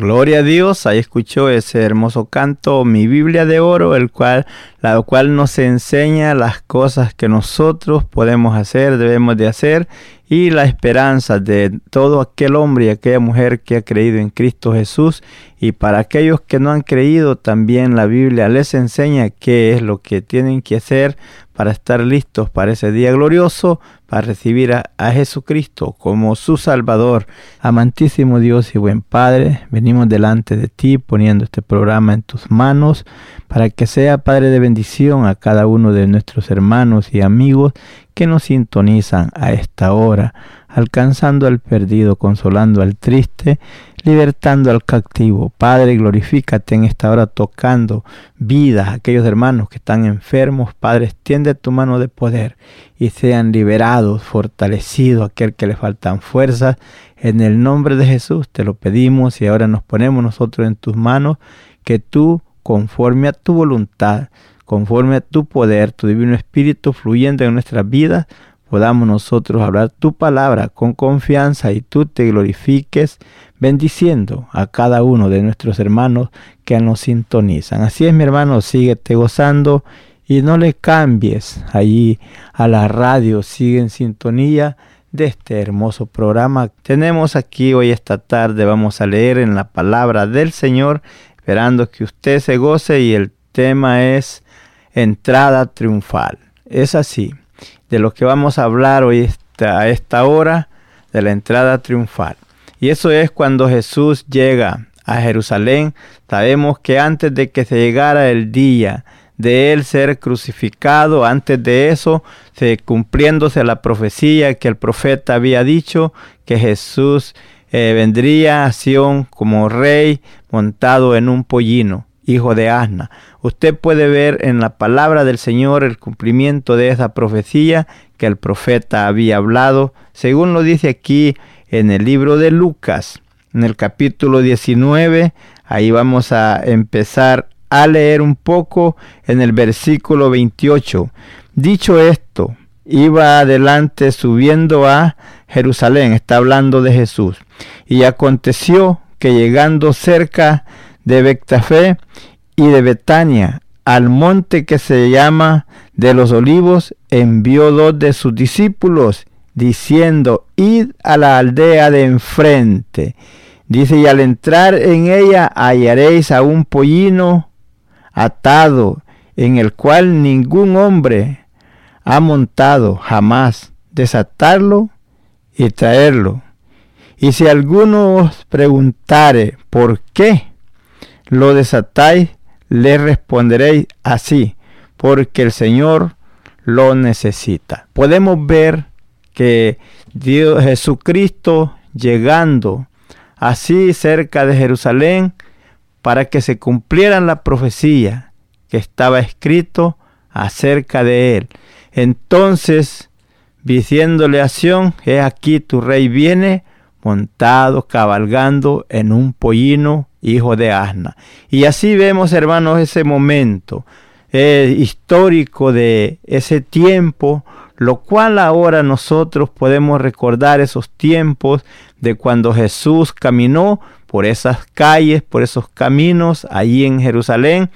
Gloria a Dios, ahí escuchó ese hermoso canto, mi Biblia de oro, el cual, la cual nos enseña las cosas que nosotros podemos hacer, debemos de hacer, y la esperanza de todo aquel hombre y aquella mujer que ha creído en Cristo Jesús. Y para aquellos que no han creído, también la Biblia les enseña qué es lo que tienen que hacer para estar listos para ese día glorioso, para recibir a, Jesucristo como su Salvador. Amantísimo Dios y buen Padre, venimos delante de ti poniendo este programa en tus manos para que sea Padre de bendición a cada uno de nuestros hermanos y amigos que nos sintonizan a esta hora, alcanzando al perdido, consolando al triste, libertando al cautivo. Padre, glorifícate en esta hora tocando vidas a aquellos hermanos que están enfermos. Padre, extiende tu mano de poder y sean liberados, fortalecidos, aquel que le faltan fuerzas. En el nombre de Jesús te lo pedimos y ahora nos ponemos nosotros en tus manos, que tú, conforme a tu voluntad, conforme a tu poder, tu divino espíritu fluyendo en nuestras vidas, podamos nosotros hablar tu palabra con confianza y tú te glorifiques bendiciendo a cada uno de nuestros hermanos que nos sintonizan. Así es mi hermano, síguete gozando y no le cambies allí a la radio, sigue en sintonía de este hermoso programa. Tenemos aquí hoy esta tarde, vamos a leer en la palabra del Señor, esperando que usted se goce y el tema es entrada triunfal. Es así de lo que vamos a hablar hoy a esta hora, de la entrada triunfal. Y eso es cuando Jesús llega a Jerusalén. Sabemos que antes de que se llegara el día de él ser crucificado, antes de eso, se cumpliéndose la profecía que el profeta había dicho, que Jesús eh, vendría a Sión como rey montado en un pollino hijo de asna. Usted puede ver en la palabra del Señor el cumplimiento de esa profecía que el profeta había hablado, según lo dice aquí en el libro de Lucas, en el capítulo 19. Ahí vamos a empezar a leer un poco en el versículo 28. Dicho esto, iba adelante subiendo a Jerusalén, está hablando de Jesús. Y aconteció que llegando cerca de Bectafé y de Betania, al monte que se llama de los olivos, envió dos de sus discípulos, diciendo, id a la aldea de enfrente. Dice, y al entrar en ella hallaréis a un pollino atado, en el cual ningún hombre ha montado jamás. Desatarlo y traerlo. Y si alguno os preguntare por qué lo desatáis, le responderéis así, porque el Señor lo necesita. Podemos ver que Dios Jesucristo llegando así cerca de Jerusalén para que se cumpliera la profecía que estaba escrito acerca de él. Entonces, diciéndole a Sion, he aquí tu rey viene montado, cabalgando en un pollino hijo de asna. Y así vemos, hermanos, ese momento eh, histórico de ese tiempo, lo cual ahora nosotros podemos recordar esos tiempos de cuando Jesús caminó por esas calles, por esos caminos allí en Jerusalén.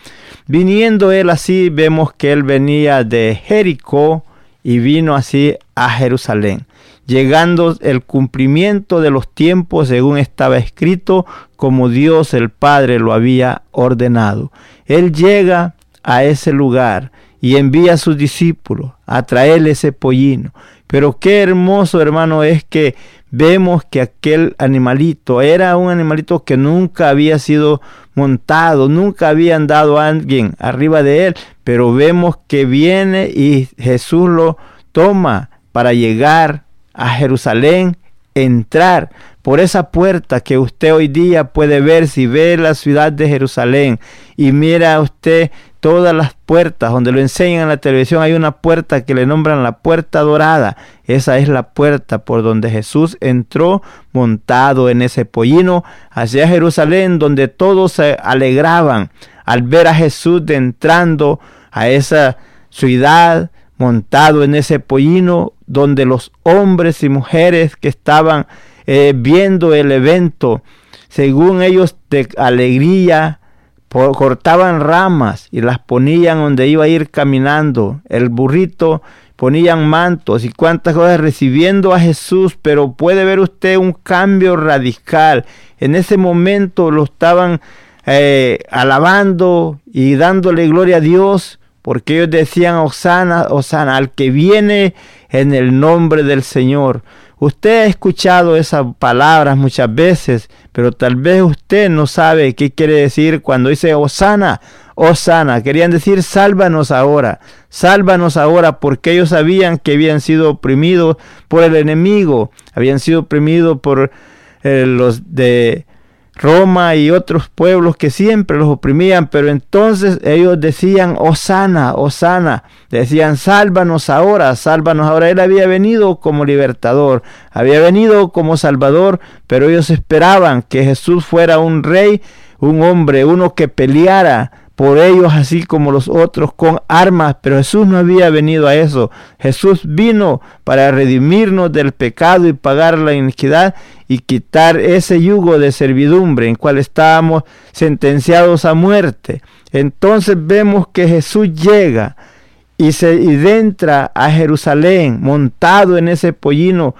Viniendo él así, vemos que él venía de Jericó y vino así a Jerusalén llegando el cumplimiento de los tiempos según estaba escrito, como Dios el Padre lo había ordenado. Él llega a ese lugar y envía a sus discípulos a traerle ese pollino. Pero qué hermoso, hermano, es que vemos que aquel animalito era un animalito que nunca había sido montado, nunca había andado alguien arriba de él, pero vemos que viene y Jesús lo toma para llegar a Jerusalén, entrar por esa puerta que usted hoy día puede ver si ve la ciudad de Jerusalén y mira usted todas las puertas donde lo enseñan en la televisión. Hay una puerta que le nombran la puerta dorada. Esa es la puerta por donde Jesús entró montado en ese pollino hacia Jerusalén donde todos se alegraban al ver a Jesús entrando a esa ciudad montado en ese pollino donde los hombres y mujeres que estaban eh, viendo el evento, según ellos de alegría, cortaban ramas y las ponían donde iba a ir caminando. El burrito ponían mantos y cuantas cosas recibiendo a Jesús, pero puede ver usted un cambio radical. En ese momento lo estaban eh, alabando y dándole gloria a Dios porque ellos decían, Osana, Osana, al que viene en el nombre del Señor. Usted ha escuchado esas palabras muchas veces, pero tal vez usted no sabe qué quiere decir cuando dice Osana, Osana. Querían decir, sálvanos ahora, sálvanos ahora, porque ellos sabían que habían sido oprimidos por el enemigo, habían sido oprimidos por eh, los de Roma y otros pueblos que siempre los oprimían, pero entonces ellos decían, Osana, Osana, decían, sálvanos ahora, sálvanos ahora. Él había venido como libertador, había venido como salvador, pero ellos esperaban que Jesús fuera un rey, un hombre, uno que peleara por ellos así como los otros con armas, pero Jesús no había venido a eso. Jesús vino para redimirnos del pecado y pagar la iniquidad y quitar ese yugo de servidumbre en cual estábamos sentenciados a muerte. Entonces vemos que Jesús llega y se adentra a Jerusalén montado en ese pollino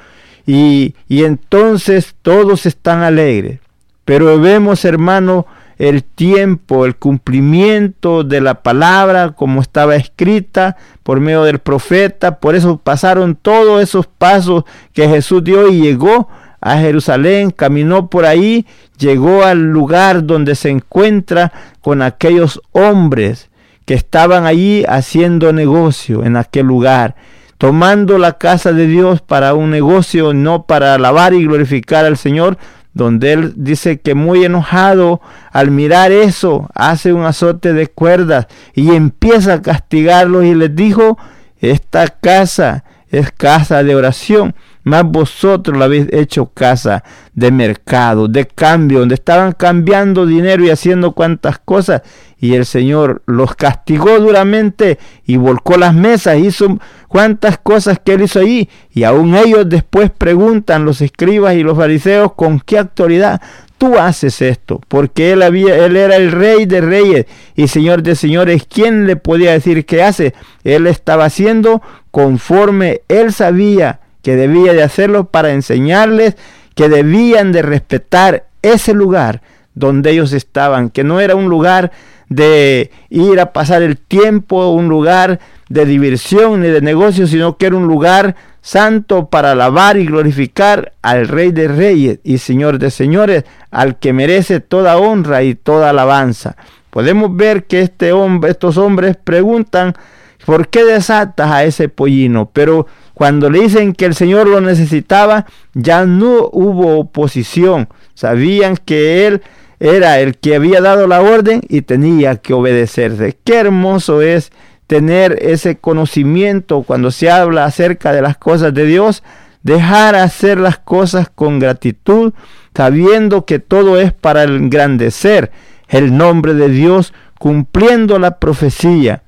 y, y entonces todos están alegres. Pero vemos, hermano, el tiempo, el cumplimiento de la palabra como estaba escrita por medio del profeta. Por eso pasaron todos esos pasos que Jesús dio y llegó a Jerusalén, caminó por ahí, llegó al lugar donde se encuentra con aquellos hombres que estaban allí haciendo negocio en aquel lugar, tomando la casa de Dios para un negocio, no para alabar y glorificar al Señor, donde él dice que muy enojado al mirar eso hace un azote de cuerdas y empieza a castigarlos y les dijo, esta casa es casa de oración, más vosotros la habéis hecho casa de mercado, de cambio, donde estaban cambiando dinero y haciendo cuantas cosas. Y el Señor los castigó duramente y volcó las mesas, hizo cuantas cosas que él hizo ahí. Y aún ellos después preguntan, los escribas y los fariseos, ¿con qué autoridad tú haces esto? Porque él, había, él era el rey de reyes y señor de señores. ¿Quién le podía decir qué hace? Él estaba haciendo conforme él sabía que debía de hacerlo para enseñarles que debían de respetar ese lugar donde ellos estaban, que no era un lugar de ir a pasar el tiempo, un lugar de diversión ni de negocio, sino que era un lugar santo para alabar y glorificar al Rey de Reyes y Señor de Señores, al que merece toda honra y toda alabanza. Podemos ver que este hombre, estos hombres preguntan, ¿por qué desatas a ese pollino? Pero cuando le dicen que el Señor lo necesitaba, ya no hubo oposición. Sabían que Él era el que había dado la orden y tenía que obedecerse. Qué hermoso es tener ese conocimiento cuando se habla acerca de las cosas de Dios, dejar hacer las cosas con gratitud, sabiendo que todo es para engrandecer el nombre de Dios, cumpliendo la profecía,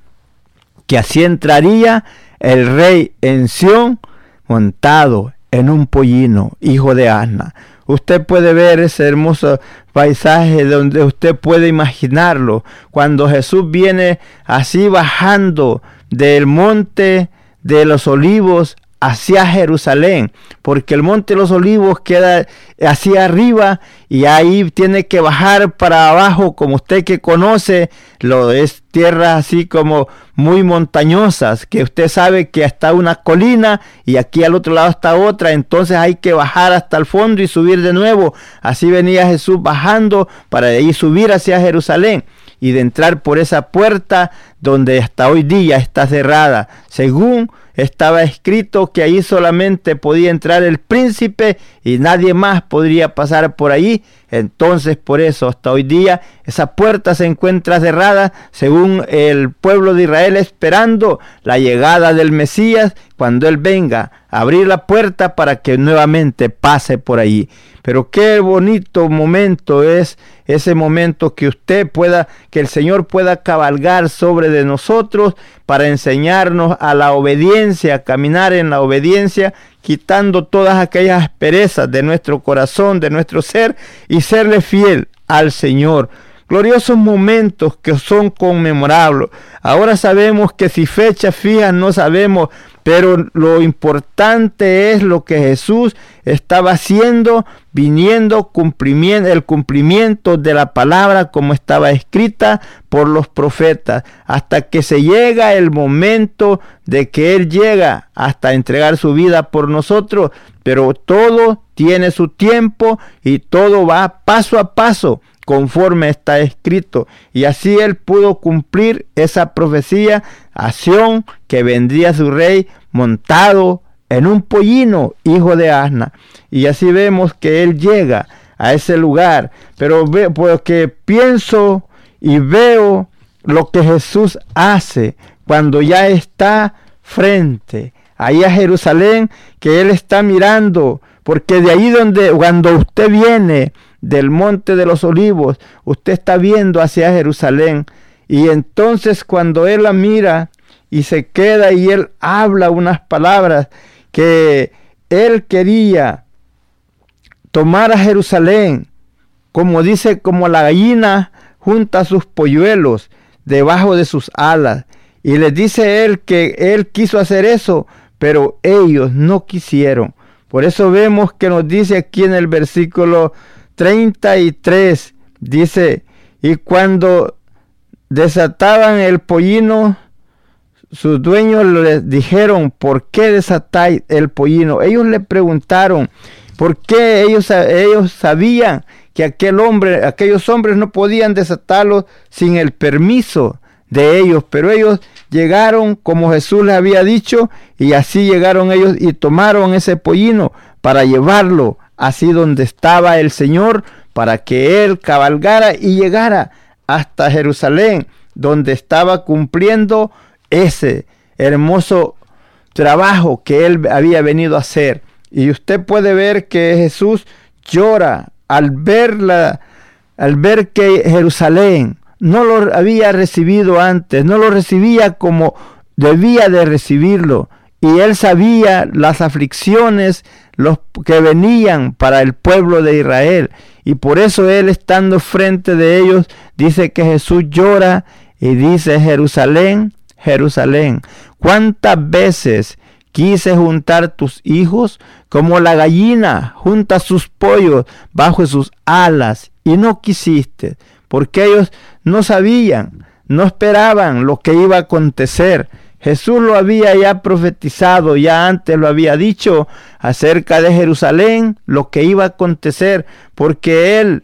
que así entraría el rey en Sión montado en un pollino, hijo de Asna. Usted puede ver ese hermoso paisaje donde usted puede imaginarlo. Cuando Jesús viene así bajando del monte de los olivos hacia Jerusalén, porque el monte de los olivos queda hacia arriba y ahí tiene que bajar para abajo, como usted que conoce, lo es tierras así como muy montañosas, que usted sabe que está una colina y aquí al otro lado está otra, entonces hay que bajar hasta el fondo y subir de nuevo. Así venía Jesús bajando para de ahí subir hacia Jerusalén y de entrar por esa puerta donde hasta hoy día está cerrada, según estaba escrito que ahí solamente podía entrar el príncipe y nadie más podría pasar por ahí. Entonces por eso hasta hoy día esa puerta se encuentra cerrada según el pueblo de Israel esperando la llegada del Mesías cuando Él venga abrir la puerta para que nuevamente pase por allí. Pero qué bonito momento es ese momento que usted pueda, que el Señor pueda cabalgar sobre de nosotros para enseñarnos a la obediencia, a caminar en la obediencia, quitando todas aquellas asperezas de nuestro corazón, de nuestro ser y serle fiel al Señor gloriosos momentos que son conmemorables. Ahora sabemos que si fechas fijas no sabemos, pero lo importante es lo que Jesús estaba haciendo, viniendo el cumplimiento de la palabra como estaba escrita por los profetas, hasta que se llega el momento de que Él llega hasta entregar su vida por nosotros, pero todo tiene su tiempo y todo va paso a paso conforme está escrito. Y así él pudo cumplir esa profecía, acción que vendría su rey montado en un pollino, hijo de asna. Y así vemos que él llega a ese lugar. Pero porque pienso y veo lo que Jesús hace cuando ya está frente ahí a Jerusalén, que él está mirando, porque de ahí donde cuando usted viene del monte de los olivos, usted está viendo hacia Jerusalén. Y entonces cuando él la mira y se queda y él habla unas palabras que él quería tomar a Jerusalén, como dice, como la gallina junta sus polluelos debajo de sus alas. Y le dice él que él quiso hacer eso, pero ellos no quisieron. Por eso vemos que nos dice aquí en el versículo 33 dice, y cuando desataban el pollino, sus dueños les dijeron, ¿por qué desatáis el pollino? Ellos le preguntaron, ¿por qué ellos, ellos sabían que aquel hombre, aquellos hombres no podían desatarlo sin el permiso de ellos? Pero ellos llegaron como Jesús les había dicho y así llegaron ellos y tomaron ese pollino para llevarlo así donde estaba el Señor, para que Él cabalgara y llegara hasta Jerusalén, donde estaba cumpliendo ese hermoso trabajo que Él había venido a hacer. Y usted puede ver que Jesús llora al verla, al ver que Jerusalén no lo había recibido antes, no lo recibía como debía de recibirlo. y él sabía las aflicciones los que venían para el pueblo de Israel. Y por eso él estando frente de ellos dice que Jesús llora y dice, Jerusalén, Jerusalén, ¿cuántas veces quise juntar tus hijos como la gallina junta sus pollos bajo sus alas y no quisiste? Porque ellos no sabían, no esperaban lo que iba a acontecer. Jesús lo había ya profetizado, ya antes lo había dicho acerca de Jerusalén, lo que iba a acontecer, porque él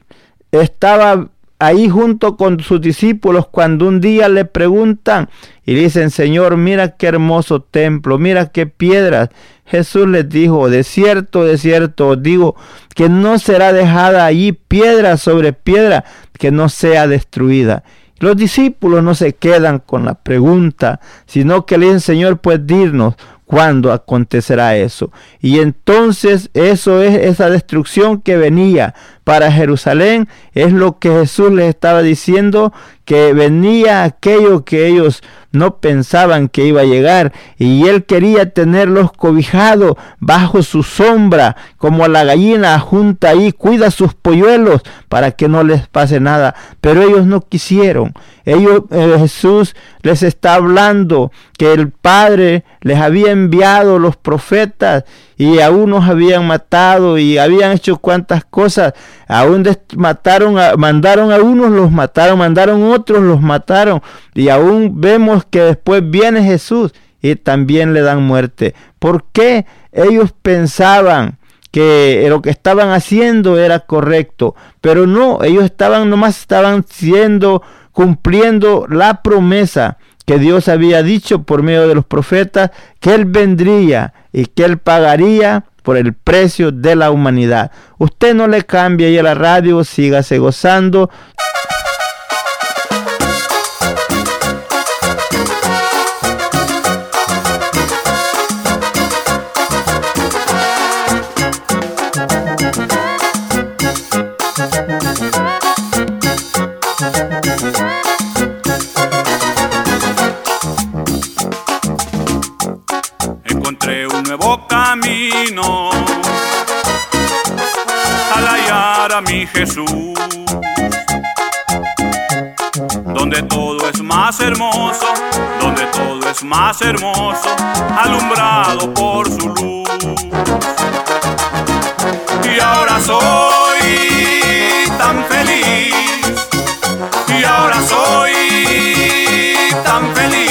estaba ahí junto con sus discípulos cuando un día le preguntan y dicen, Señor, mira qué hermoso templo, mira qué piedras. Jesús les dijo, de cierto, de cierto, digo que no será dejada allí piedra sobre piedra que no sea destruida. Los discípulos no se quedan con la pregunta, sino que le dicen, Señor, pues dirnos, cuándo acontecerá eso. Y entonces eso es esa destrucción que venía para Jerusalén, es lo que Jesús les estaba diciendo, que venía aquello que ellos no pensaban que iba a llegar y él quería tenerlos cobijados bajo su sombra, como la gallina junta ahí, cuida sus polluelos para que no les pase nada, pero ellos no quisieron. Ellos eh, Jesús les está hablando que el Padre les había enviado los profetas y a unos habían matado y habían hecho cuantas cosas. Aún mataron, mandaron a unos, los mataron, mandaron otros, los mataron. Y aún vemos que después viene Jesús y también le dan muerte. ¿Por qué ellos pensaban? que lo que estaban haciendo era correcto, pero no, ellos estaban nomás estaban siendo cumpliendo la promesa que Dios había dicho por medio de los profetas que Él vendría y que Él pagaría por el precio de la humanidad. Usted no le cambie ahí a la radio, sígase gozando. Al hallar a mi Jesús, donde todo es más hermoso, donde todo es más hermoso, alumbrado por su luz. Y ahora soy tan feliz, y ahora soy tan feliz,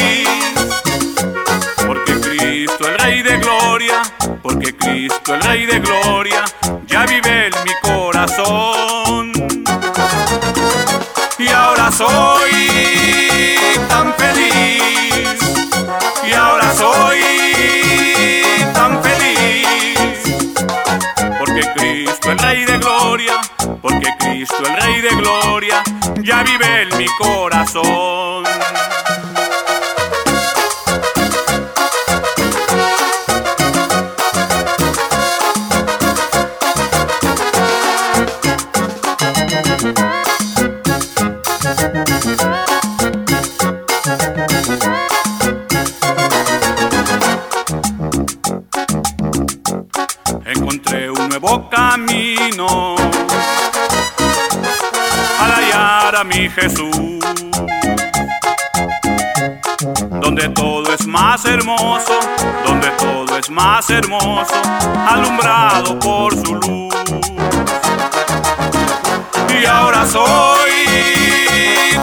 El Rey de Gloria ya vive en mi corazón. Y ahora soy tan feliz, y ahora soy tan feliz, porque Cristo el Rey de Gloria, porque Cristo el Rey de Gloria ya vive en mi corazón. Más hermoso, alumbrado por su luz. Y ahora soy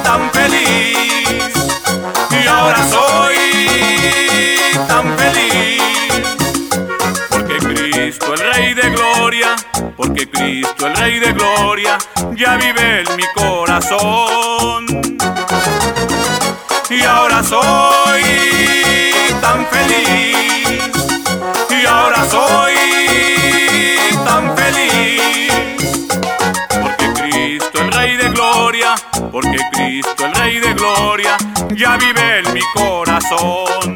tan feliz, y ahora soy tan feliz, porque Cristo el Rey de Gloria porque Cristo el Rey de Gloria ya vive en mi corazón. Y ahora soy tan feliz, soy tan feliz, porque Cristo el Rey de Gloria, porque Cristo el Rey de Gloria ya vive en mi corazón.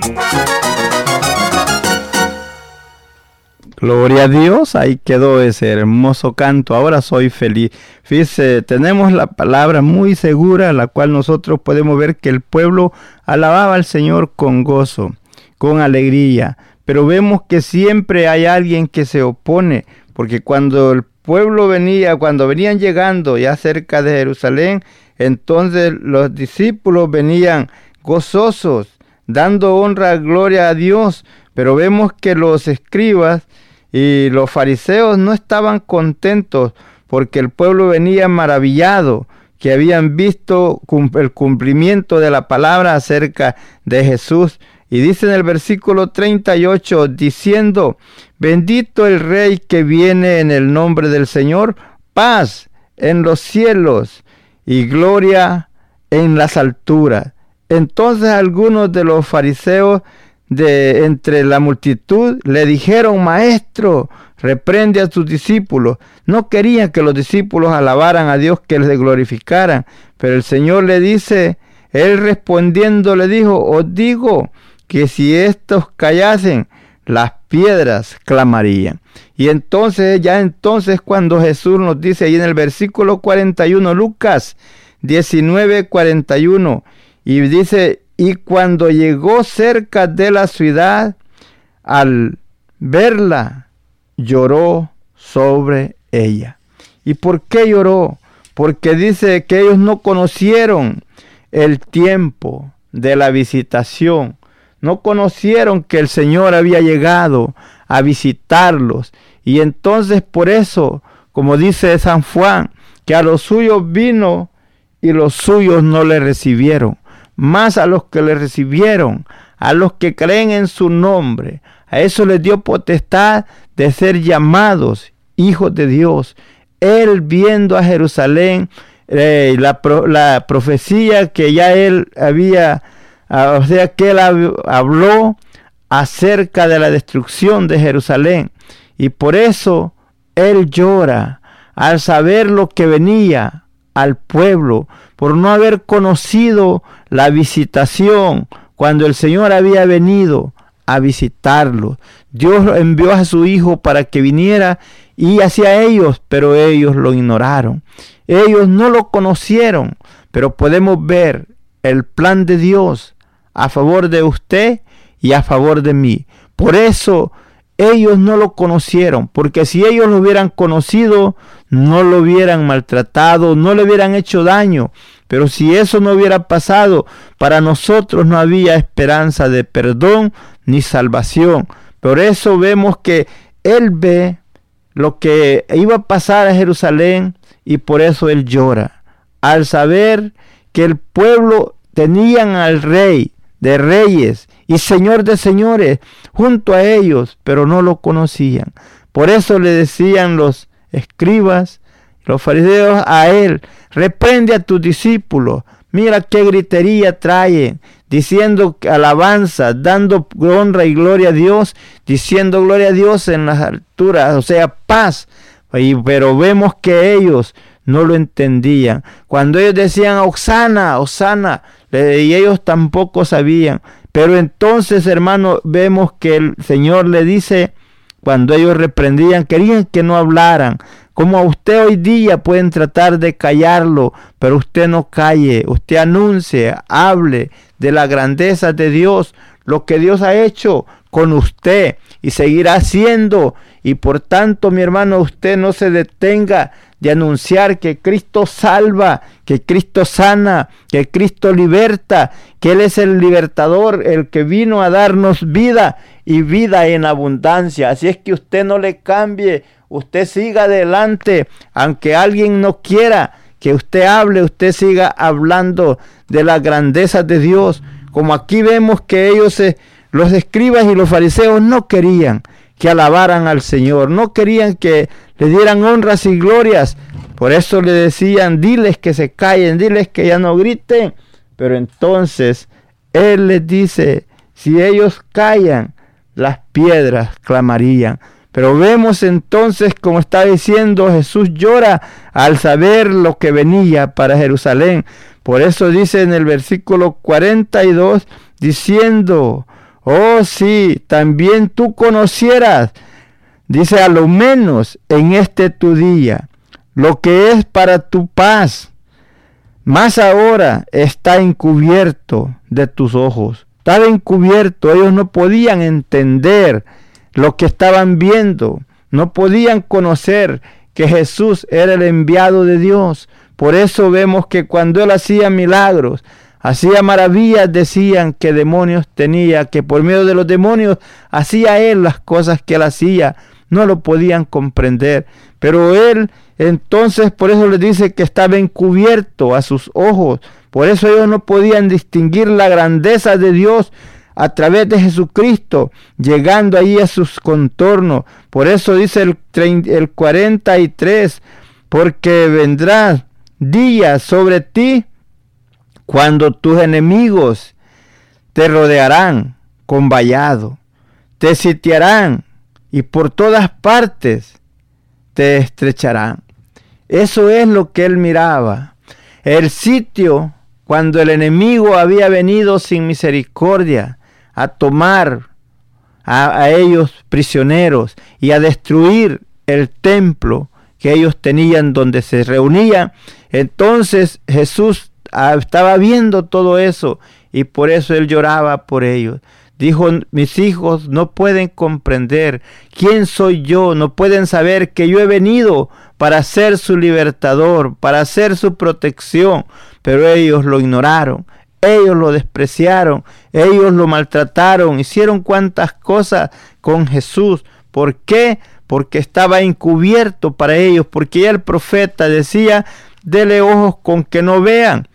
Gloria a Dios, ahí quedó ese hermoso canto. Ahora soy feliz. Fíjese, tenemos la palabra muy segura, la cual nosotros podemos ver que el pueblo alababa al Señor con gozo, con alegría. Pero vemos que siempre hay alguien que se opone, porque cuando el pueblo venía, cuando venían llegando ya cerca de Jerusalén, entonces los discípulos venían gozosos, dando honra, gloria a Dios, pero vemos que los escribas y los fariseos no estaban contentos porque el pueblo venía maravillado, que habían visto el cumplimiento de la palabra acerca de Jesús. Y dice en el versículo 38, diciendo, bendito el rey que viene en el nombre del Señor, paz en los cielos y gloria en las alturas. Entonces algunos de los fariseos de entre la multitud le dijeron, Maestro, reprende a tus discípulos. No querían que los discípulos alabaran a Dios, que les glorificaran. Pero el Señor le dice, él respondiendo le dijo, os digo que si estos callasen, las piedras clamarían. Y entonces, ya entonces cuando Jesús nos dice ahí en el versículo 41, Lucas 19, 41, y dice, y cuando llegó cerca de la ciudad, al verla, lloró sobre ella. ¿Y por qué lloró? Porque dice que ellos no conocieron el tiempo de la visitación. No conocieron que el Señor había llegado a visitarlos. Y entonces por eso, como dice San Juan, que a los suyos vino y los suyos no le recibieron más a los que le recibieron, a los que creen en su nombre. A eso les dio potestad de ser llamados hijos de Dios. Él viendo a Jerusalén, eh, la, la, profecía que ya él había, o sea, que él habló acerca de la destrucción de Jerusalén. Y por eso él llora al saber lo que venía al pueblo, por no haber conocido la visitación cuando el Señor había venido a visitarlo. Dios envió a su Hijo para que viniera y hacia ellos, pero ellos lo ignoraron. Ellos no lo conocieron, pero podemos ver el plan de Dios a favor de usted y a favor de mí. Por eso ellos no lo conocieron, porque si ellos lo hubieran conocido, no lo hubieran maltratado, no le hubieran hecho daño. Pero si eso no hubiera pasado, para nosotros no había esperanza de perdón ni salvación. Por eso vemos que Él ve lo que iba a pasar a Jerusalén y por eso Él llora. Al saber que el pueblo tenían al rey de reyes y señor de señores junto a ellos, pero no lo conocían. Por eso le decían los escribas, los fariseos a él, reprende a tus discípulos, mira qué gritería traen, diciendo alabanza, dando honra y gloria a Dios, diciendo gloria a Dios en las alturas, o sea, paz. pero vemos que ellos no lo entendían. Cuando ellos decían, Osana, Osana, y ellos tampoco sabían. Pero entonces, hermano, vemos que el Señor le dice, cuando ellos reprendían, querían que no hablaran. Como a usted hoy día pueden tratar de callarlo, pero usted no calle, usted anuncie, hable de la grandeza de Dios, lo que Dios ha hecho con usted y seguirá haciendo. Y por tanto, mi hermano, usted no se detenga de anunciar que Cristo salva, que Cristo sana, que Cristo liberta, que Él es el libertador, el que vino a darnos vida y vida en abundancia. Así es que usted no le cambie, usted siga adelante, aunque alguien no quiera que usted hable, usted siga hablando de la grandeza de Dios. Como aquí vemos que ellos, los escribas y los fariseos no querían que alabaran al Señor, no querían que le dieran honras y glorias. Por eso le decían, diles que se callen, diles que ya no griten. Pero entonces Él les dice, si ellos callan, las piedras clamarían. Pero vemos entonces, como está diciendo, Jesús llora al saber lo que venía para Jerusalén. Por eso dice en el versículo 42, diciendo, Oh sí, también tú conocieras, dice a lo menos en este tu día, lo que es para tu paz. Más ahora está encubierto de tus ojos, estaba encubierto, ellos no podían entender lo que estaban viendo, no podían conocer que Jesús era el enviado de Dios. Por eso vemos que cuando él hacía milagros, hacía maravillas, decían que demonios tenía, que por medio de los demonios hacía él las cosas que él hacía. No lo podían comprender. Pero él entonces por eso les dice que estaba encubierto a sus ojos. Por eso ellos no podían distinguir la grandeza de Dios a través de Jesucristo, llegando ahí a sus contornos. Por eso dice el, el 43, porque vendrá día sobre ti cuando tus enemigos te rodearán con vallado, te sitiarán y por todas partes te estrecharán. Eso es lo que él miraba. El sitio cuando el enemigo había venido sin misericordia a tomar a, ellos prisioneros y a destruir el templo que ellos tenían donde se reunían. Entonces Jesús estaba viendo todo eso y por eso él lloraba por ellos. Dijo, mis hijos no pueden comprender quién soy yo, no pueden saber que yo he venido para ser su libertador, para ser su protección, pero ellos lo ignoraron, ellos lo despreciaron, ellos lo maltrataron, hicieron cuantas cosas con Jesús. ¿Por qué? Porque estaba encubierto para ellos, porque ya el profeta decía, dele ojos con que no vean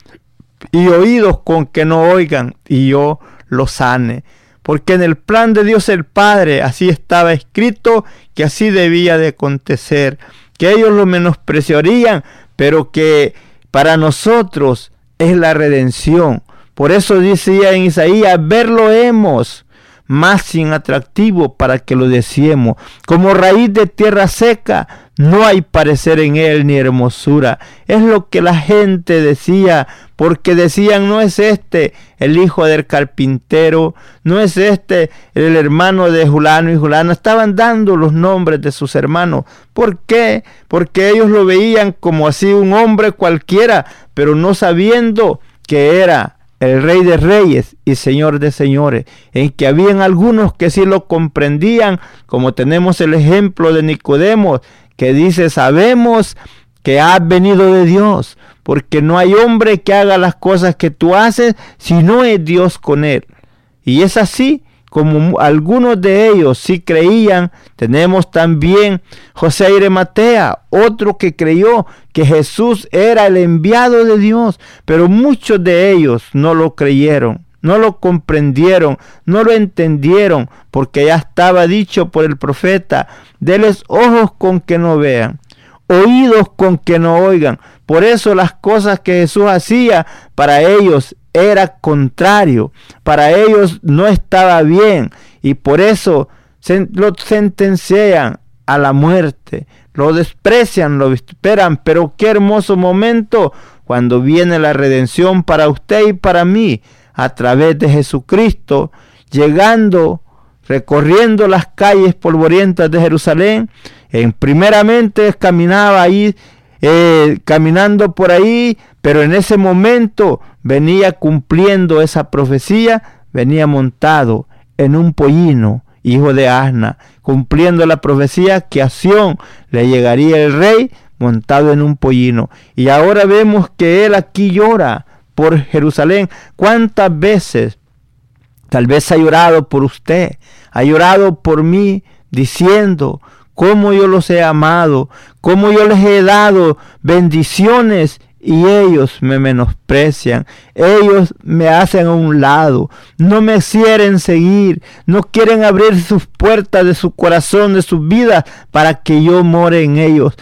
y oídos con que no oigan, y yo lo sane porque en el plan de Dios el Padre así estaba escrito que así debía de acontecer, que ellos lo menospreciarían, pero que para nosotros es la redención. Por eso decía en Isaías, verlo hemos más sin atractivo para que lo deseemos. Como raíz de tierra seca, no hay parecer en él ni hermosura. Es lo que la gente decía, porque decían, no es este el hijo del carpintero, no es este el hermano de Julano y Julano. Estaban dando los nombres de sus hermanos. ¿Por qué? Porque ellos lo veían como así un hombre cualquiera, pero no sabiendo que era el rey de reyes y señor de señores, en que habían algunos que sí lo comprendían, como tenemos el ejemplo de Nicodemo, que dice, sabemos que has venido de Dios, porque no hay hombre que haga las cosas que tú haces si no es Dios con él. Y es así como algunos de ellos sí creían, tenemos también José Matea, otro que creyó que Jesús era el enviado de Dios, pero muchos de ellos no lo creyeron no lo comprendieron, no lo entendieron, porque ya estaba dicho por el profeta, deles ojos con que no vean, oídos con que no oigan. Por eso las cosas que Jesús hacía para ellos era contrario, para ellos no estaba bien y por eso lo sentencian a la muerte, lo desprecian, lo esperan, pero qué hermoso momento cuando viene la redención para usted y para mí a través de Jesucristo, llegando, recorriendo las calles polvorientas de Jerusalén, en primeramente caminaba ahí eh, caminando por ahí, pero en ese momento venía cumpliendo esa profecía, venía montado en un pollino, hijo de Asna, cumpliendo la profecía que a Sión le llegaría el rey montado en un pollino. Y ahora vemos que él aquí llora por Jerusalén. ¿Cuántas veces tal vez ha llorado por usted? Ha llorado por mí diciendo, cómo yo los he amado, cómo yo les he dado bendiciones y ellos me menosprecian, ellos me hacen a un lado, no me quieren seguir, no quieren abrir sus puertas de su corazón, de sus vidas, para que yo more en ellos.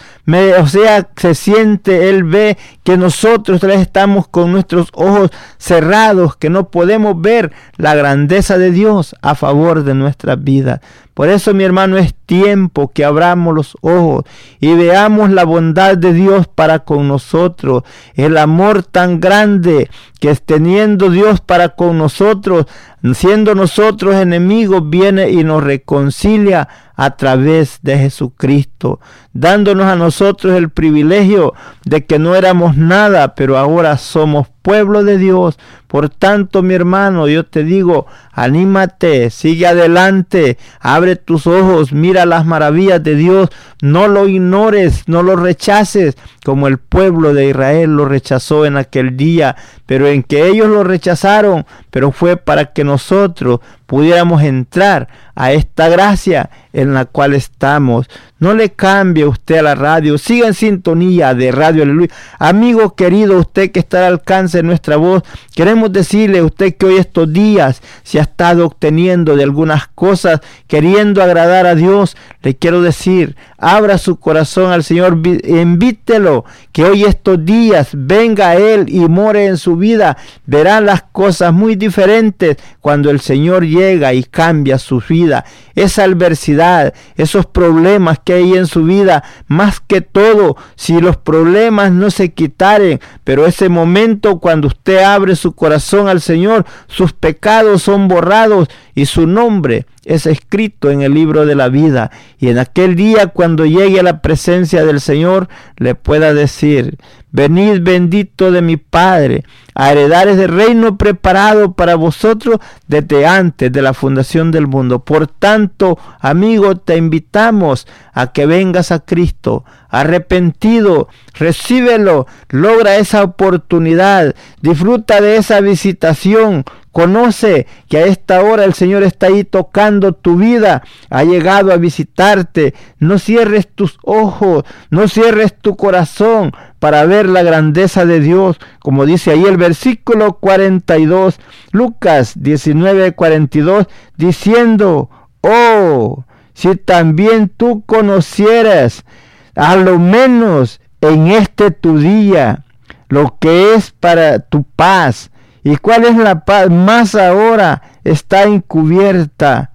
O sea, se siente, él ve que nosotros estamos con nuestros ojos cerrados, que no podemos ver la grandeza de Dios a favor de nuestras vidas. Por eso, mi hermano, es tiempo que abramos los ojos y veamos la bondad de Dios para con nosotros, el amor tan grande que es teniendo Dios para con nosotros, siendo nosotros enemigos, viene y nos reconcilia a través de Jesucristo, dándonos a nosotros el privilegio de que no éramos nada, pero ahora somos pueblo de Dios. Por tanto, mi hermano, yo te digo, anímate, sigue adelante, abre tus ojos, mira las maravillas de Dios, no lo ignores, no lo rechaces, como el pueblo de Israel lo rechazó en aquel día, pero en que ellos lo rechazaron, pero fue para que nosotros pudiéramos entrar a esta gracia en la cual estamos. No le cambie usted a la radio, siga en sintonía de Radio Aleluya. Amigo querido, usted que está al alcance de nuestra voz, queremos decirle a usted que hoy estos días se ha estado obteniendo de algunas cosas, queriendo agradar a Dios. Le quiero decir, abra su corazón al Señor, invítelo, que hoy estos días venga Él y more en su vida. Verá las cosas muy diferentes cuando el Señor llega y cambia su vida. Esa adversidad, esos problemas que hay en su vida, más que todo, si los problemas no se quitaren, pero ese momento cuando usted abre su corazón al Señor, sus pecados son borrados y su nombre es escrito en el libro de la vida. Y en aquel día cuando llegue a la presencia del Señor, le pueda decir, venid bendito de mi Padre, a heredar ese reino preparado para vosotros desde antes de la fundación del mundo. Por tanto, amigo, te invitamos a que vengas a Cristo, arrepentido, recíbelo, logra esa oportunidad, disfruta de esa visitación, Conoce que a esta hora el Señor está ahí tocando tu vida, ha llegado a visitarte. No cierres tus ojos, no cierres tu corazón para ver la grandeza de Dios, como dice ahí el versículo 42, Lucas 19, 42, diciendo, oh, si también tú conocieras, a lo menos en este tu día, lo que es para tu paz, ¿Y cuál es la paz? Más ahora está encubierta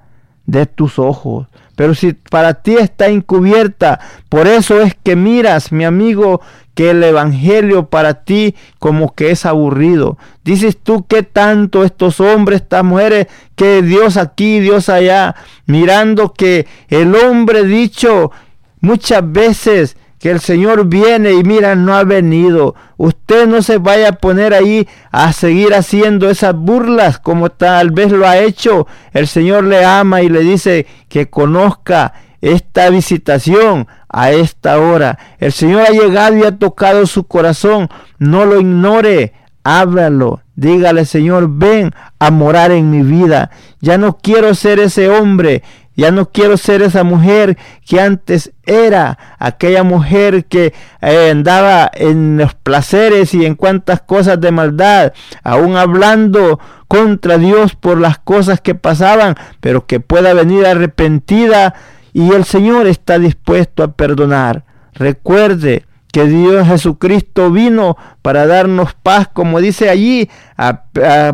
de tus ojos. Pero si para ti está encubierta, por eso es que miras, mi amigo, que el Evangelio para ti como que es aburrido. Dices tú que tanto estos hombres, estas mujeres, que Dios aquí, Dios allá, mirando que el hombre dicho muchas veces que el Señor viene y mira, no ha venido. Usted no se vaya a poner ahí a seguir haciendo esas burlas como tal vez lo ha hecho. El Señor le ama y le dice que conozca esta visitación a esta hora. El Señor ha llegado y ha tocado su corazón. No lo ignore. Háblalo. Dígale, Señor, ven a morar en mi vida. Ya no quiero ser ese hombre ya no quiero ser esa mujer que antes era, aquella mujer que eh, andaba en los placeres y en cuantas cosas de maldad, aún hablando contra Dios por las cosas que pasaban, pero que pueda venir arrepentida y el Señor está dispuesto a perdonar. Recuerde que Dios Jesucristo vino para darnos paz, como dice allí,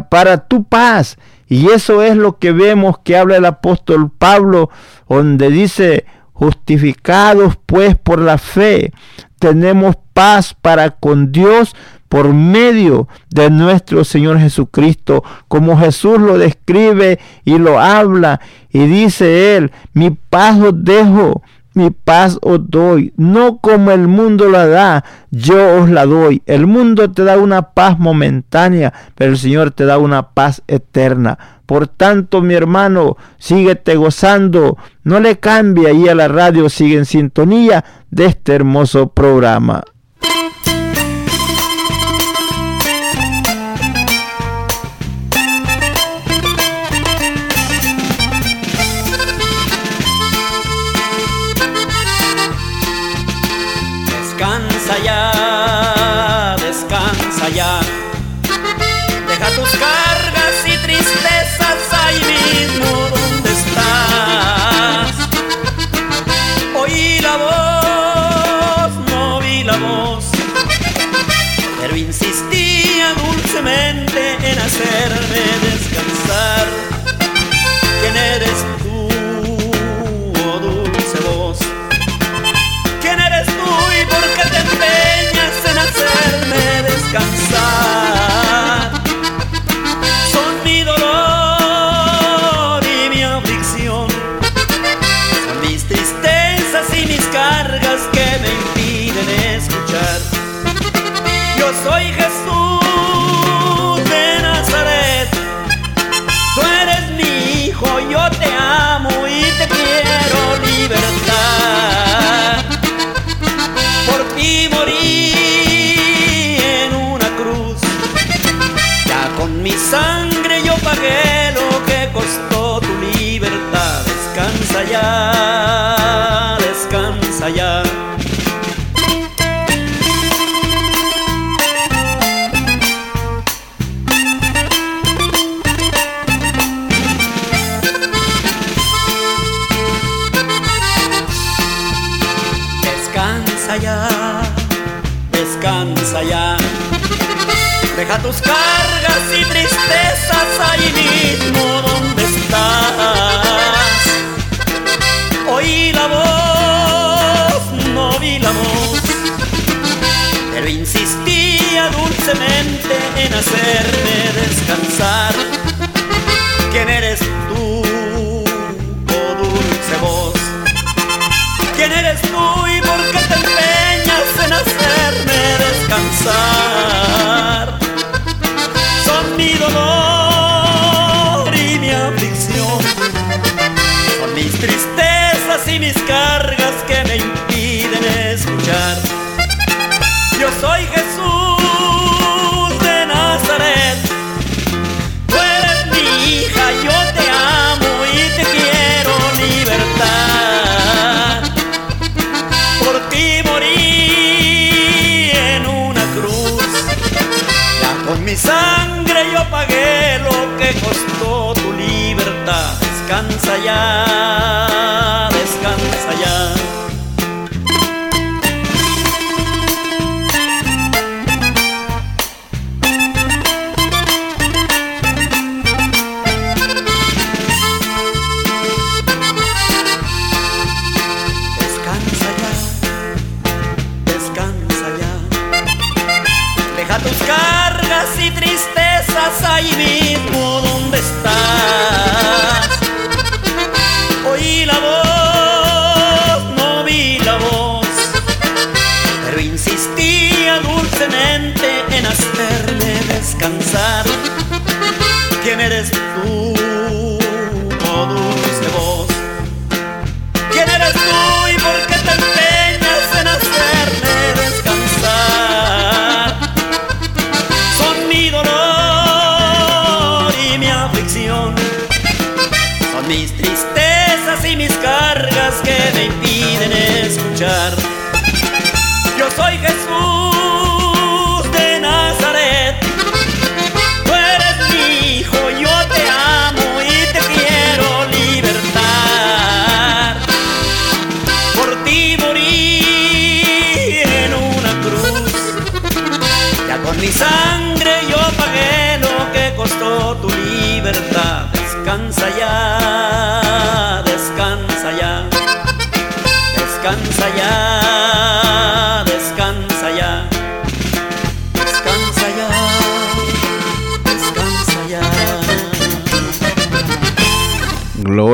para tu paz y eso es lo que vemos que habla el apóstol Pablo, donde dice, justificados pues por la fe, tenemos paz para con Dios por medio de nuestro Señor Jesucristo, como Jesús lo describe y lo habla, y dice él, mi paz os dejo, mi paz os doy, no como el mundo la da, yo os la doy. El mundo te da una paz momentánea, pero el Señor te da una paz eterna. Por tanto, mi hermano, síguete gozando, no le cambie ahí a la radio, sigue en sintonía de este hermoso programa.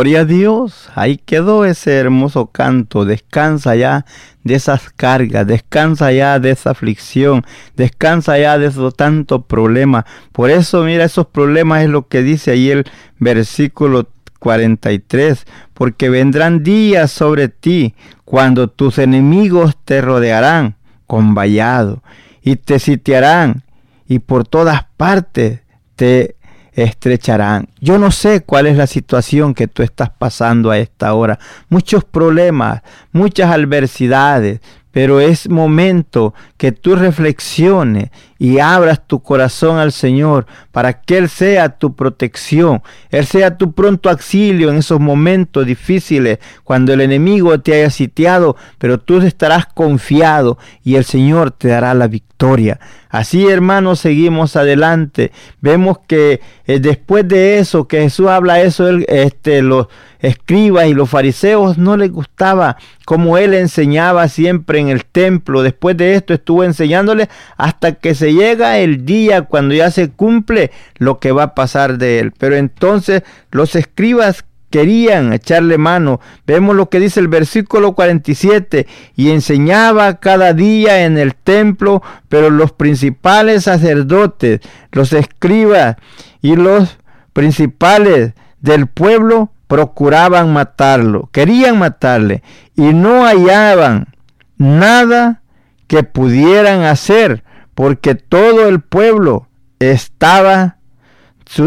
Gloria a Dios, ahí quedó ese hermoso canto, descansa ya de esas cargas, descansa ya de esa aflicción, descansa ya de esos tantos problemas. Por eso, mira, esos problemas es lo que dice ahí el versículo 43, porque vendrán días sobre ti cuando tus enemigos te rodearán con vallado y te sitiarán y por todas partes te estrecharán. Yo no sé cuál es la situación que tú estás pasando a esta hora. Muchos problemas, muchas adversidades, pero es momento que tú reflexiones y abras tu corazón al Señor para que Él sea tu protección, Él sea tu pronto auxilio en esos momentos difíciles, cuando el enemigo te haya sitiado, pero tú estarás confiado y el Señor te dará la victoria. Así, hermanos, seguimos adelante. Vemos que eh, después de eso, que Jesús habla eso, este, los escribas y los fariseos no les gustaba como él enseñaba siempre en el templo. Después de esto estuvo enseñándole hasta que se llega el día cuando ya se cumple lo que va a pasar de él. Pero entonces los escribas querían echarle mano. Vemos lo que dice el versículo 47, y enseñaba cada día en el templo, pero los principales sacerdotes, los escribas y los principales del pueblo procuraban matarlo, querían matarle y no hallaban nada que pudieran hacer porque todo el pueblo estaba,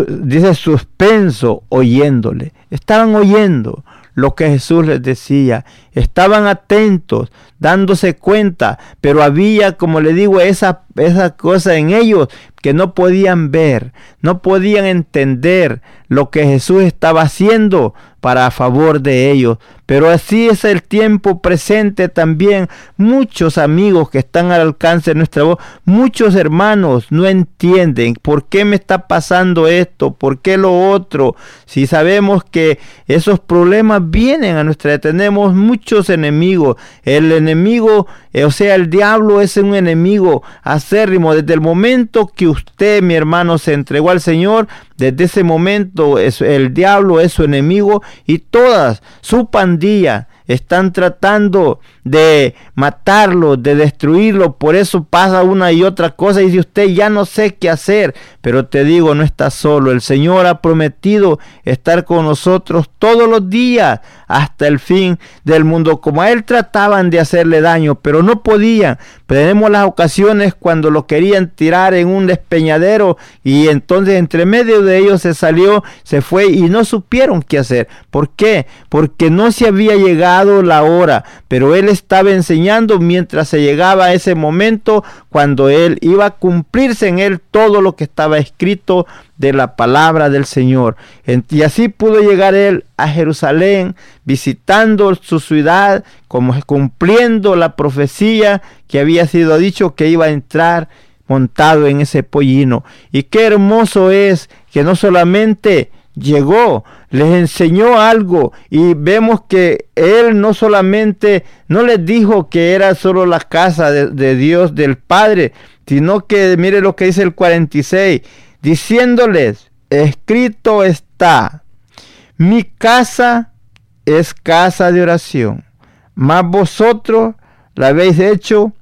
dice, suspenso oyéndole. Estaban oyendo lo que Jesús les decía. Estaban atentos, dándose cuenta, pero había, como le digo, esa, esa cosa en ellos que no podían ver, no podían entender lo que Jesús estaba haciendo para favor de ellos. Pero así es el tiempo presente también. Muchos amigos que están al alcance de nuestra voz, muchos hermanos no entienden por qué me está pasando esto, por qué lo otro. Si sabemos que esos problemas vienen a nuestra tenemos muchos enemigos. El enemigo, o sea, el diablo es un enemigo acérrimo. Desde el momento que usted, mi hermano, se entregó al Señor, desde ese momento el diablo es su enemigo y todas su pandilla están tratando de matarlo, de destruirlo. Por eso pasa una y otra cosa y dice usted ya no sé qué hacer. Pero te digo, no está solo. El Señor ha prometido estar con nosotros todos los días hasta el fin del mundo. Como a Él trataban de hacerle daño, pero no podían. Tenemos las ocasiones cuando lo querían tirar en un despeñadero y entonces entre medio de ellos se salió, se fue y no supieron qué hacer. ¿Por qué? Porque no se había llegado la hora, pero Él estaba enseñando mientras se llegaba a ese momento cuando Él iba a cumplirse en Él todo lo que estaba escrito de la palabra del Señor. Y así pudo llegar Él a Jerusalén, visitando su ciudad, como cumpliendo la profecía que había sido dicho que iba a entrar montado en ese pollino. Y qué hermoso es que no solamente llegó, les enseñó algo y vemos que él no solamente no les dijo que era solo la casa de, Dios del Padre, sino que mire lo que dice el 46, diciéndoles, escrito está, mi casa es casa de oración, mas vosotros la habéis hecho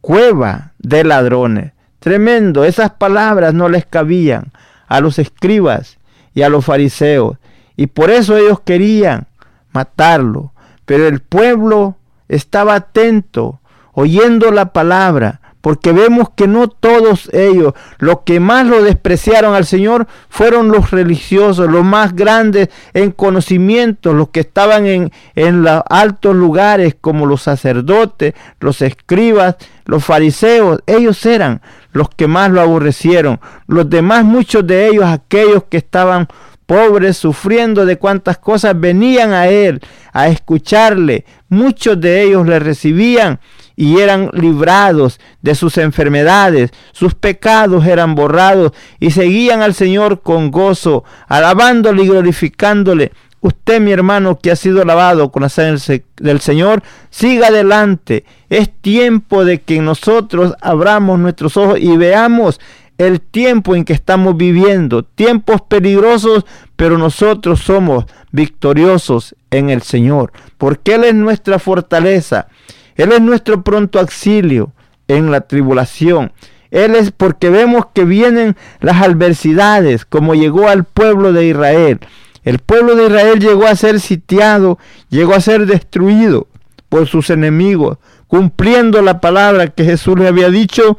cueva de ladrones. Tremendo, esas palabras no les cabían a los escribas y a los fariseos. Y por eso ellos querían matarlo. Pero el pueblo estaba atento, oyendo la palabra, porque vemos que no todos ellos, los que más lo despreciaron al Señor, fueron los religiosos, los más grandes en conocimiento, los que estaban en, en los altos lugares, como los sacerdotes, los escribas, los fariseos, ellos eran los que más lo aborrecieron. Los demás, muchos de ellos, aquellos que estaban pobres, sufriendo de cuantas cosas, venían a él a escucharle. Muchos de ellos le recibían y eran librados de sus enfermedades, sus pecados eran borrados y seguían al Señor con gozo, alabándole y glorificándole. Usted, mi hermano, que ha sido lavado con la sangre del Señor, siga adelante. Es tiempo de que nosotros abramos nuestros ojos y veamos el tiempo en que estamos viviendo, tiempos peligrosos, pero nosotros somos victoriosos en el Señor, porque Él es nuestra fortaleza, Él es nuestro pronto auxilio en la tribulación. Él es porque vemos que vienen las adversidades, como llegó al pueblo de Israel. El pueblo de Israel llegó a ser sitiado, llegó a ser destruido por sus enemigos, cumpliendo la palabra que Jesús le había dicho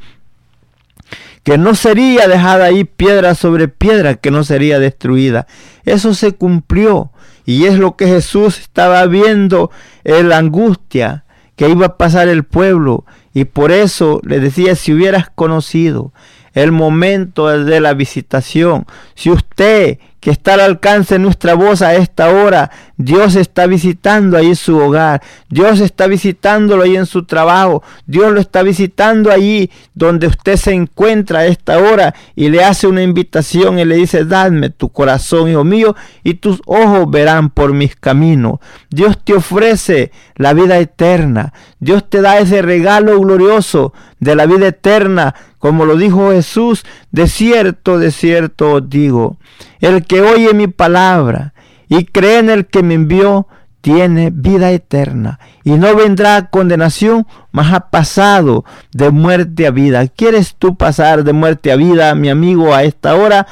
que no sería dejada ahí piedra sobre piedra, que no sería destruida. Eso se cumplió y es lo que Jesús estaba viendo en la angustia que iba a pasar el pueblo y por eso le decía si hubieras conocido el momento de la visitación, si usted que está al alcance de nuestra voz a esta hora. Dios está visitando ahí su hogar. Dios está visitándolo ahí en su trabajo. Dios lo está visitando allí donde usted se encuentra a esta hora y le hace una invitación y le dice, dadme tu corazón, hijo mío, y tus ojos verán por mis caminos. Dios te ofrece la vida eterna. Dios te da ese regalo glorioso de la vida eterna, como lo dijo Jesús, de cierto, de cierto os digo, el que oye mi palabra y cree en el que me envió, tiene vida eterna y no vendrá condenación, mas ha pasado de muerte a vida. ¿Quieres tú pasar de muerte a vida, mi amigo, a esta hora?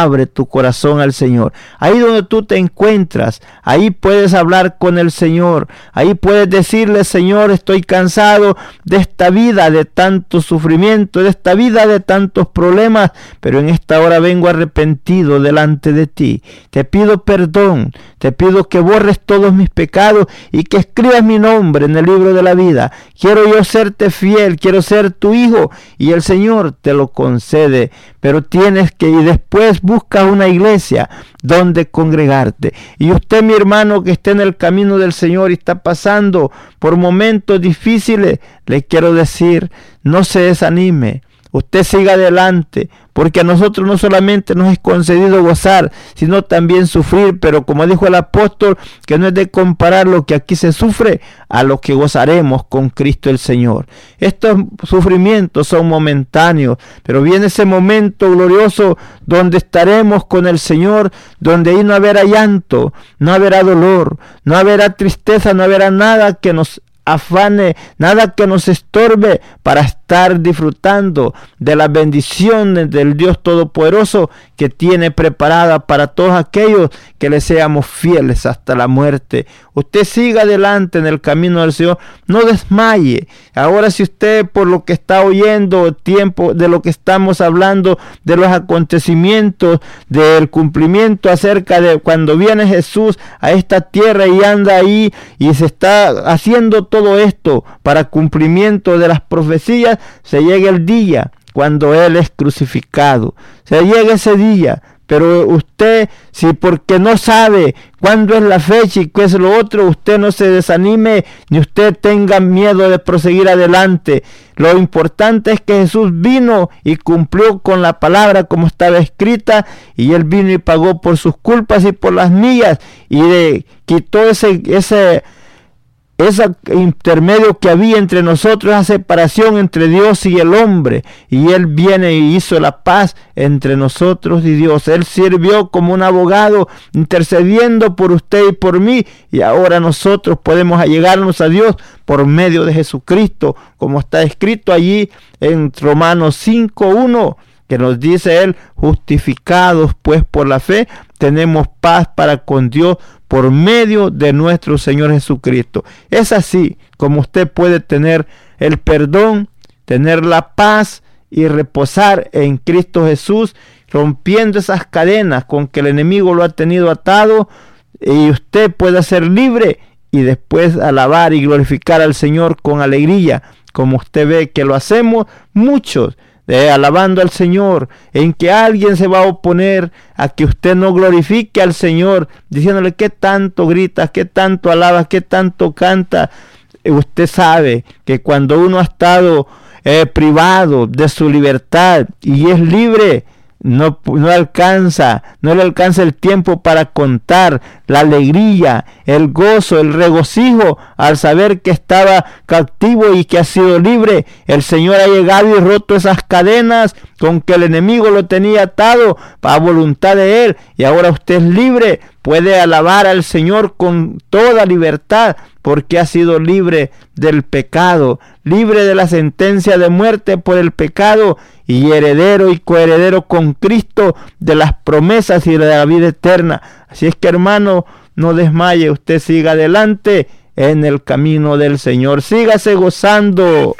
Abre tu corazón al Señor. Ahí donde tú te encuentras, ahí puedes hablar con el Señor. Ahí puedes decirle, Señor, estoy cansado de esta vida, de tanto sufrimiento, de esta vida, de tantos problemas, pero en esta hora vengo arrepentido delante de ti. Te pido perdón, te pido que borres todos mis pecados y que escribas mi nombre en el libro de la vida. Quiero yo serte fiel, quiero ser tu hijo y el Señor te lo concede, pero tienes que y después busca una iglesia donde congregarte. Y usted, mi hermano, que esté en el camino del Señor y está pasando por momentos difíciles, le quiero decir, no se desanime. Usted siga adelante, porque a nosotros no solamente nos es concedido gozar, sino también sufrir, pero como dijo el apóstol, que no es de comparar lo que aquí se sufre a lo que gozaremos con Cristo el Señor. Estos sufrimientos son momentáneos, pero viene ese momento glorioso donde estaremos con el Señor, donde ahí no habrá llanto, no habrá dolor, no habrá tristeza, no habrá nada que nos afane, nada que nos estorbe para estar disfrutando de las bendiciones del Dios Todopoderoso que tiene preparada para todos aquellos que le seamos fieles hasta la muerte. Usted siga adelante en el camino del Señor, no desmaye. Ahora si usted por lo que está oyendo, tiempo de lo que estamos hablando, de los acontecimientos, del cumplimiento acerca de cuando viene Jesús a esta tierra y anda ahí y se está haciendo todo esto para cumplimiento de las profecías, se llega el día cuando Él es crucificado. Se llega ese día, pero usted, si porque no sabe cuándo es la fecha y qué es lo otro, usted no se desanime ni usted tenga miedo de proseguir adelante. Lo importante es que Jesús vino y cumplió con la palabra como estaba escrita y Él vino y pagó por sus culpas y por las mías y de, quitó ese, ese ese intermedio que había entre nosotros, esa separación entre Dios y el hombre. Y Él viene y hizo la paz entre nosotros y Dios. Él sirvió como un abogado intercediendo por usted y por mí. Y ahora nosotros podemos allegarnos a Dios por medio de Jesucristo, como está escrito allí en Romanos 5.1 que nos dice él, justificados pues por la fe, tenemos paz para con Dios por medio de nuestro Señor Jesucristo. Es así como usted puede tener el perdón, tener la paz y reposar en Cristo Jesús, rompiendo esas cadenas con que el enemigo lo ha tenido atado y usted pueda ser libre y después alabar y glorificar al Señor con alegría, como usted ve que lo hacemos muchos alabando al Señor, en que alguien se va a oponer a que usted no glorifique al Señor, diciéndole que tanto grita, que tanto alaba, que tanto canta. Usted sabe que cuando uno ha estado eh, privado de su libertad y es libre, no, no, alcanza, no le alcanza el tiempo para contar la alegría, el gozo, el regocijo al saber que estaba cautivo y que ha sido libre. El Señor ha llegado y roto esas cadenas con que el enemigo lo tenía atado a voluntad de Él y ahora usted es libre, puede alabar al Señor con toda libertad porque ha sido libre del pecado, libre de la sentencia de muerte por el pecado y heredero y coheredero con Cristo de las promesas y de la vida eterna. Así es que hermano, no desmaye, usted siga adelante en el camino del Señor, sígase gozando.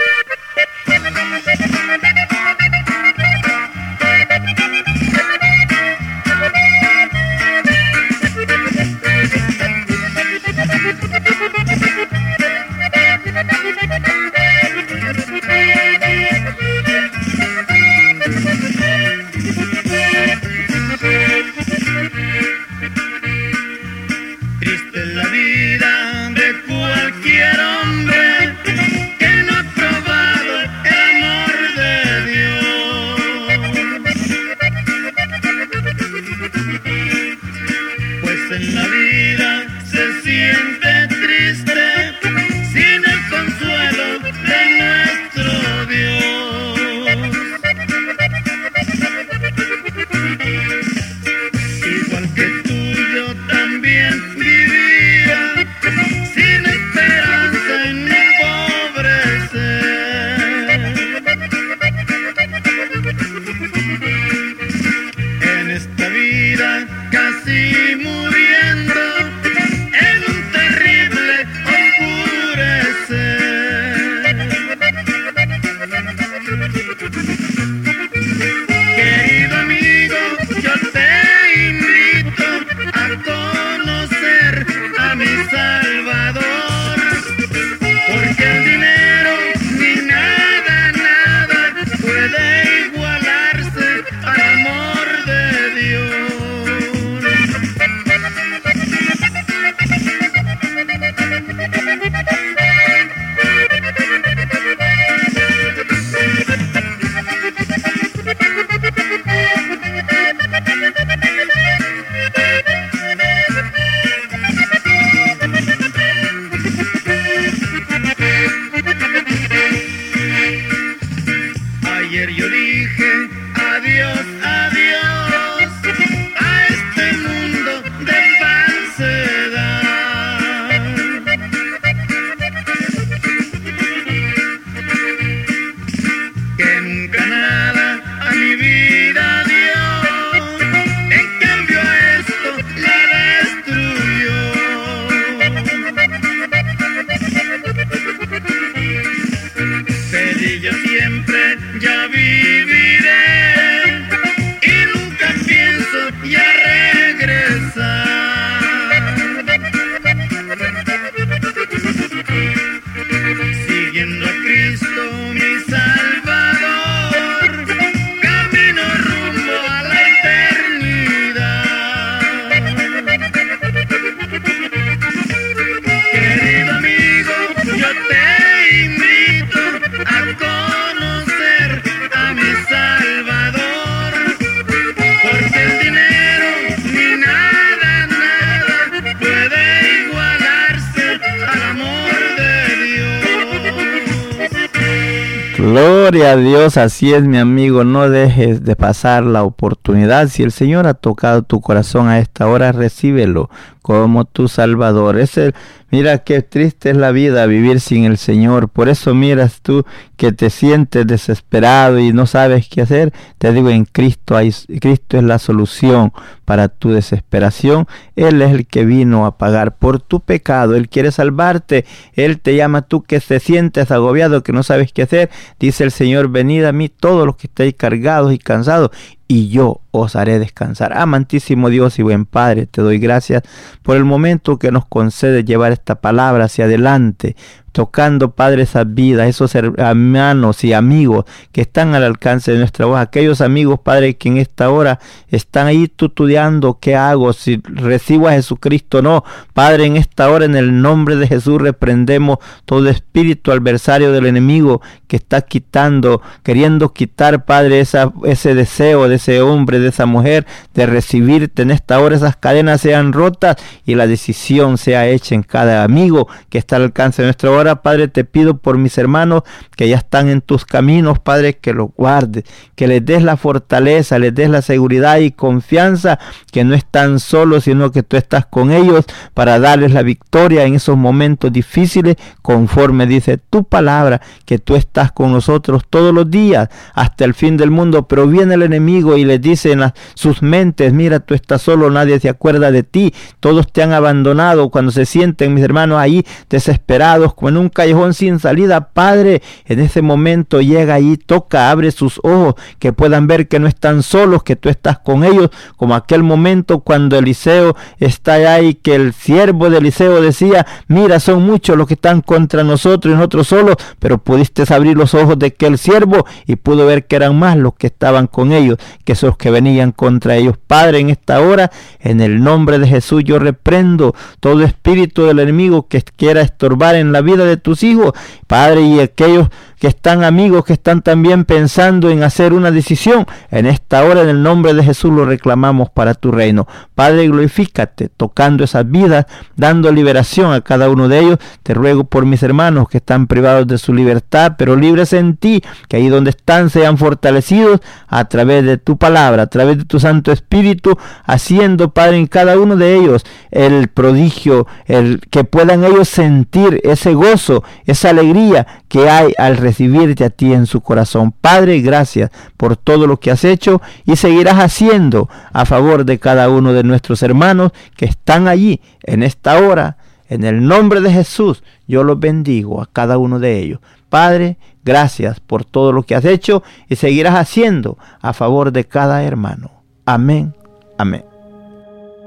Gloria a Dios, así es mi amigo, no dejes de pasar la oportunidad. Si el Señor ha tocado tu corazón a esta hora, recíbelo como tu Salvador. Es el, mira qué triste es la vida vivir sin el Señor. Por eso miras tú que te sientes desesperado y no sabes qué hacer. Te digo, en Cristo hay, Cristo es la solución para tu desesperación. Él es el que vino a pagar por tu pecado. Él quiere salvarte. Él te llama tú que te sientes agobiado, que no sabes qué hacer. Dice el Señor, venid a mí todos los que estáis cargados y cansados y yo os haré descansar. Amantísimo Dios y buen Padre, te doy gracias por el momento que nos concede llevar esta palabra hacia adelante, tocando, Padre, esas vidas, esos hermanos y amigos que están al alcance de nuestra voz, aquellos amigos, Padre, que en esta hora están ahí estudiando qué hago, si recibo a Jesucristo o no. Padre, en esta hora, en el nombre de Jesús, reprendemos todo espíritu adversario del enemigo que está quitando, queriendo quitar, Padre, ese deseo de ese hombre, de esa mujer, de recibirte en esta hora, esas cadenas sean rotas y la decisión sea hecha en cada amigo que está al alcance de nuestra voz ahora, Padre, te pido por mis hermanos que ya están en tus caminos, Padre, que los guardes, que les des la fortaleza, les des la seguridad y confianza, que no están solos, sino que tú estás con ellos para darles la victoria en esos momentos difíciles, conforme dice tu palabra, que tú estás con nosotros todos los días hasta el fin del mundo, pero viene el enemigo y les dice en sus mentes, mira, tú estás solo, nadie se acuerda de ti, todos te han abandonado, cuando se sienten mis hermanos ahí desesperados, en un callejón sin salida, Padre, en ese momento llega ahí, toca, abre sus ojos, que puedan ver que no están solos, que tú estás con ellos, como aquel momento cuando Eliseo está allá y que el siervo de Eliseo decía, mira, son muchos los que están contra nosotros y nosotros solos, pero pudiste abrir los ojos de aquel siervo y pudo ver que eran más los que estaban con ellos, que esos que venían contra ellos. Padre, en esta hora, en el nombre de Jesús, yo reprendo todo espíritu del enemigo que quiera estorbar en la vida de tus hijos, Padre, y aquellos que están amigos, que están también pensando en hacer una decisión. En esta hora, en el nombre de Jesús, lo reclamamos para tu reino. Padre, glorifícate, tocando esas vidas, dando liberación a cada uno de ellos. Te ruego por mis hermanos que están privados de su libertad, pero libres en ti, que ahí donde están sean fortalecidos a través de tu palabra, a través de tu Santo Espíritu, haciendo, Padre, en cada uno de ellos el prodigio, el que puedan ellos sentir ese gozo, esa alegría que hay al recibirte a ti en su corazón. Padre, gracias por todo lo que has hecho y seguirás haciendo a favor de cada uno de nuestros hermanos que están allí en esta hora. En el nombre de Jesús, yo los bendigo a cada uno de ellos. Padre, gracias por todo lo que has hecho y seguirás haciendo a favor de cada hermano. Amén. Amén.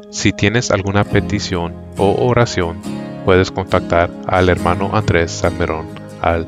Si tienes alguna petición o oración, puedes contactar al hermano Andrés Salmerón al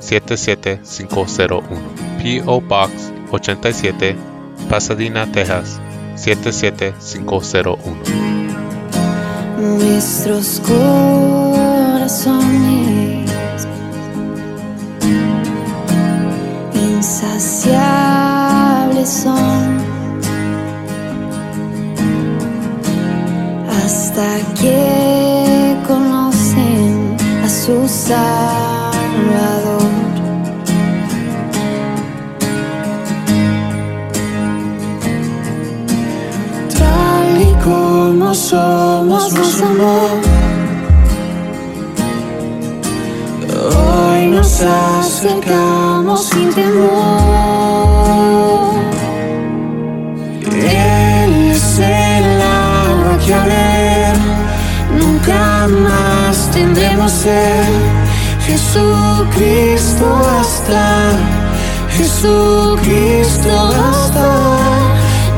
77501. P.O. Box 87, Pasadena, Texas 77501. Nuestros corazones insaciables son hasta que conocen a su Salvador. Somos nos amó. Hoy nos acercamos sin temor. Él es el agua que a ver nunca más tendremos ser. Jesucristo hasta, Jesucristo hasta